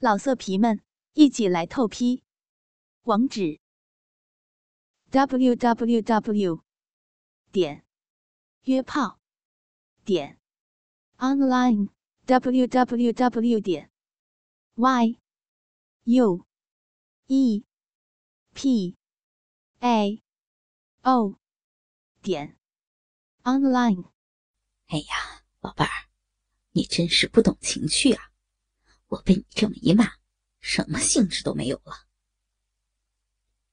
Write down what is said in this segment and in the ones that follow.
老色皮们，一起来透批！网址：w w w 点约炮点 online w w w 点 y u e p a o 点 online。哎呀，宝贝儿，你真是不懂情趣啊！我被你这么一骂，什么兴致都没有了。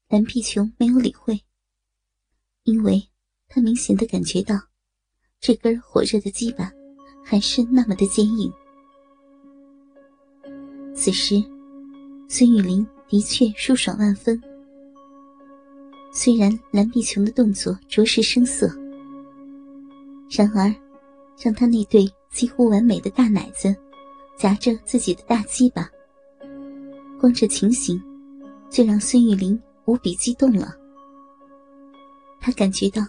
蓝碧琼没有理会，因为她明显的感觉到，这根火热的鸡巴还是那么的坚硬。此时，孙玉玲的确舒爽万分。虽然蓝碧琼的动作着实生涩，然而，让她那对几乎完美的大奶子。夹着自己的大鸡巴，光这情形就让孙玉玲无比激动了。她感觉到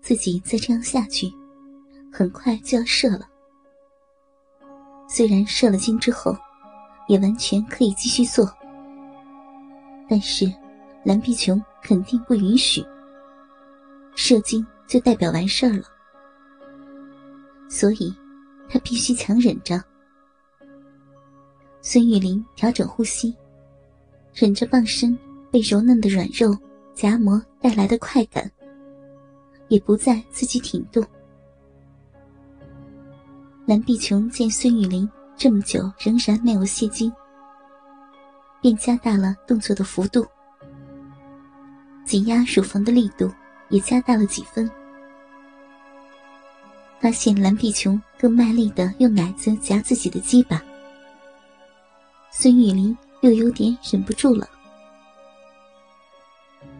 自己再这样下去，很快就要射了。虽然射了精之后，也完全可以继续做，但是蓝碧琼肯定不允许。射精就代表完事儿了，所以她必须强忍着。孙玉玲调整呼吸，忍着傍身被柔嫩的软肉夹磨带来的快感，也不再自己挺动。蓝碧琼见孙玉玲这么久仍然没有泄精，便加大了动作的幅度，紧压乳房的力度也加大了几分。发现蓝碧琼更卖力的用奶子夹自己的鸡巴。孙玉玲又有点忍不住了。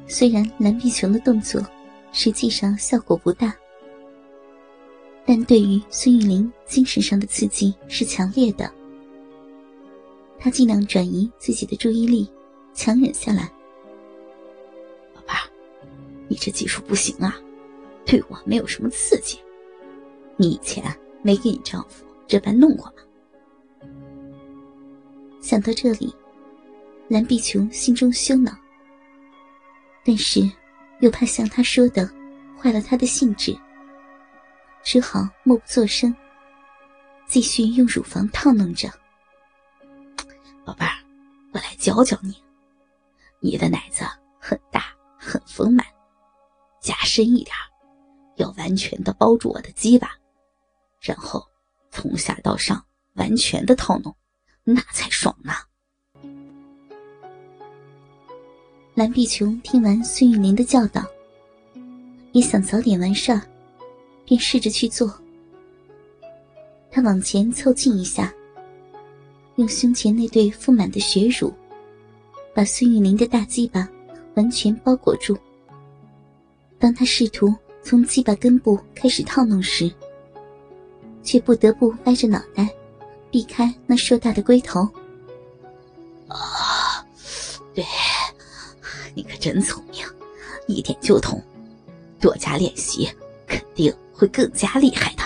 虽然蓝碧琼的动作实际上效果不大，但对于孙玉玲精神上的刺激是强烈的。她尽量转移自己的注意力，强忍下来。老爸，你这技术不行啊，对我没有什么刺激。你以前没给你丈夫这般弄过吗？想到这里，蓝碧琼心中羞恼，但是又怕像他说的坏了他的兴致，只好默不作声，继续用乳房套弄着。宝贝儿，我来教教你，你的奶子很大很丰满，加深一点，要完全的包住我的鸡巴，然后从下到上完全的套弄。那才爽呢！蓝碧琼听完孙玉玲的教导，也想早点完事儿，便试着去做。她往前凑近一下，用胸前那对丰满的血乳，把孙玉玲的大鸡巴完全包裹住。当她试图从鸡巴根部开始套弄时，却不得不歪着脑袋。避开那硕大的龟头。啊，对，你可真聪明，一点就通。多加练习，肯定会更加厉害的。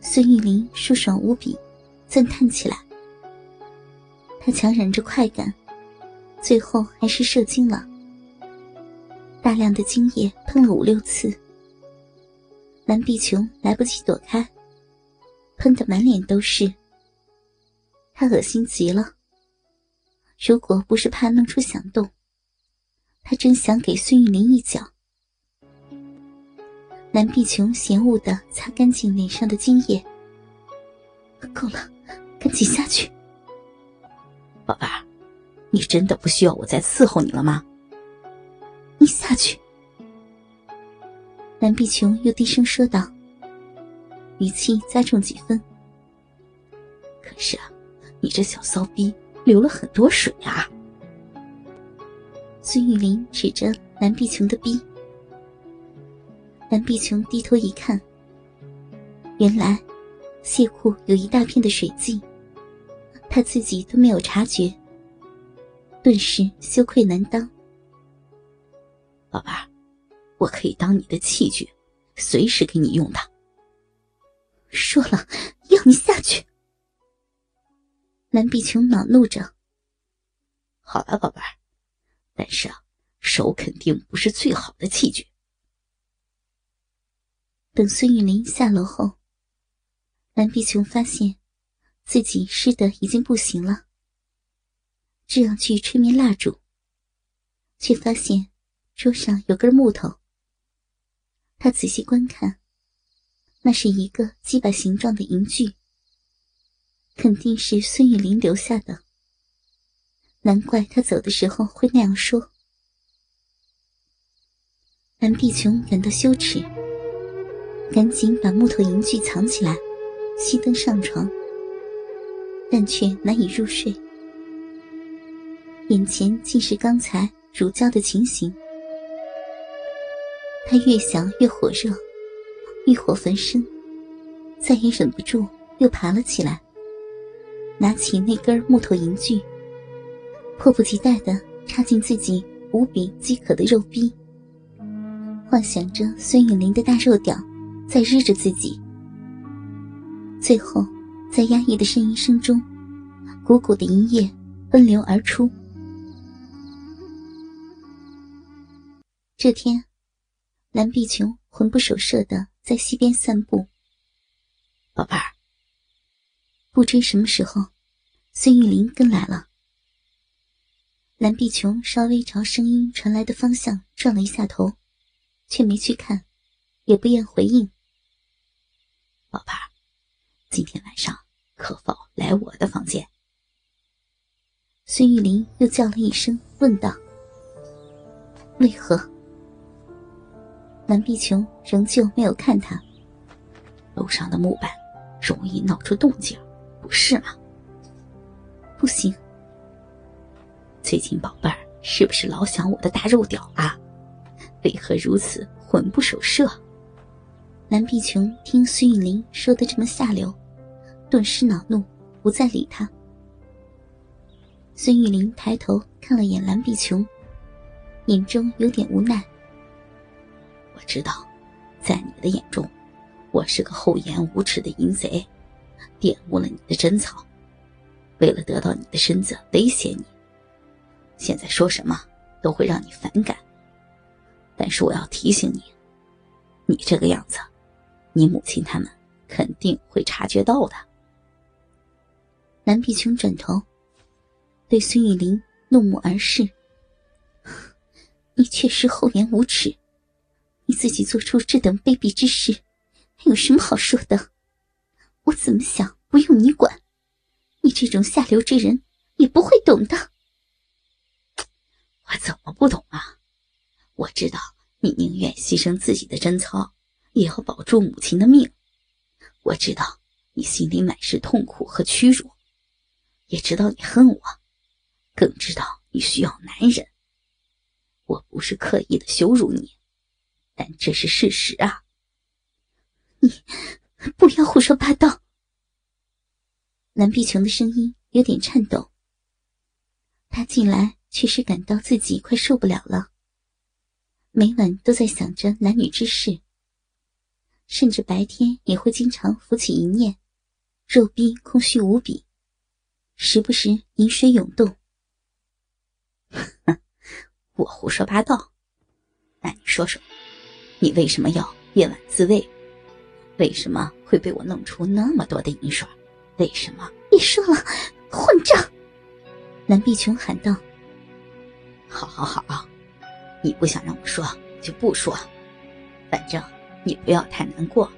孙玉玲舒爽无比，赞叹起来。他强忍着快感，最后还是射精了。大量的精液喷了五六次，蓝碧琼来不及躲开。喷得满脸都是，他恶心极了。如果不是怕弄出响动，他真想给孙玉玲一脚。蓝碧琼嫌恶的擦干净脸上的精液，够了，赶紧下去。宝贝儿，你真的不需要我再伺候你了吗？你下去。蓝碧琼又低声说道。语气加重几分。可是啊，你这小骚逼流了很多水啊！孙玉玲指着蓝碧琼的逼。蓝碧琼低头一看，原来谢裤有一大片的水迹，她自己都没有察觉，顿时羞愧难当。宝贝儿，我可以当你的器具，随时给你用的。说了，要你下去。蓝碧琼恼怒着：“好了，宝贝儿，但是啊，手肯定不是最好的器具。”等孙玉林下楼后，蓝碧琼发现自己湿的已经不行了，正要去吹灭蜡烛，却发现桌上有根木头。他仔细观看，那是一个鸡巴形状的银具。肯定是孙玉林留下的，难怪他走的时候会那样说。蓝碧琼感到羞耻，赶紧把木头银具藏起来，熄灯上床，但却难以入睡。眼前竟是刚才乳胶的情形，他越想越火热，欲火焚身，再也忍不住，又爬了起来。拿起那根木头银具，迫不及待的插进自己无比饥渴的肉壁，幻想着孙雨林的大肉屌在日着自己。最后，在压抑的呻吟声中，鼓鼓的银液奔流而出。这天，蓝碧琼魂不守舍的在溪边散步。宝贝儿。不知什么时候，孙玉林跟来了。蓝碧琼稍微朝声音传来的方向转了一下头，却没去看，也不愿回应。宝贝儿，今天晚上可否来我的房间？孙玉林又叫了一声，问道：“为何？”蓝碧琼仍旧没有看他。楼上的木板容易闹出动静。不是吗？不行。最近宝贝儿是不是老想我的大肉屌啊？为何如此魂不守舍？蓝碧琼听孙玉玲说的这么下流，顿时恼怒，不再理他。孙玉玲抬头看了眼蓝碧琼，眼中有点无奈。我知道，在你的眼中，我是个厚颜无耻的淫贼。玷污了你的贞操，为了得到你的身子威胁你，现在说什么都会让你反感。但是我要提醒你，你这个样子，你母亲他们肯定会察觉到的。蓝碧琼转头对孙玉玲怒目而视：“ 你确实厚颜无耻，你自己做出这等卑鄙之事，还有什么好说的？”我怎么想不用你管，你这种下流之人也不会懂的。我怎么不懂啊？我知道你宁愿牺牲自己的贞操，也要保住母亲的命。我知道你心里满是痛苦和屈辱，也知道你恨我，更知道你需要男人。我不是刻意的羞辱你，但这是事实啊。你。不要胡说八道！蓝碧琼的声音有点颤抖。她近来确实感到自己快受不了了，每晚都在想着男女之事，甚至白天也会经常浮起一念，肉逼空虚无比，时不时饮水涌动。我胡说八道？那你说说，你为什么要夜晚自慰？为什么会被我弄出那么？多的银水？为什么？别说了，混账！蓝碧琼喊道：“好好好，你不想让我说就不说，反正你不要太难过。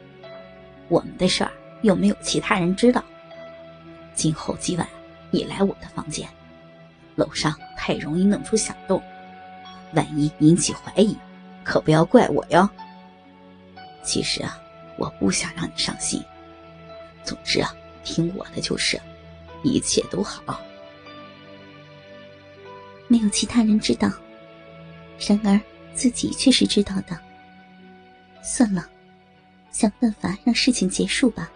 我们的事儿又没有其他人知道。今后几晚你来我的房间，楼上太容易弄出响动，万一引起怀疑，可不要怪我哟。其实啊。”我不想让你伤心。总之啊，听我的就是，一切都好。没有其他人知道，然而自己却是知道的。算了，想办法让事情结束吧。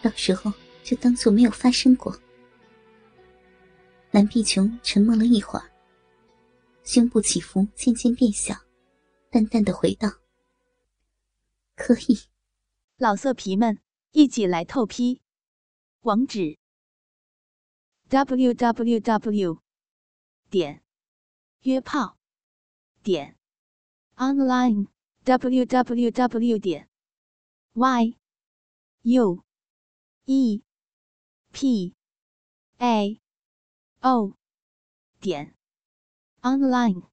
到时候就当做没有发生过。蓝碧琼沉默了一会儿，胸部起伏渐渐变小，淡淡的回道。可以。老色皮们，一起来透批。网址。W W W 点约炮。点，online W W W 点 Y U E P A O 点 online。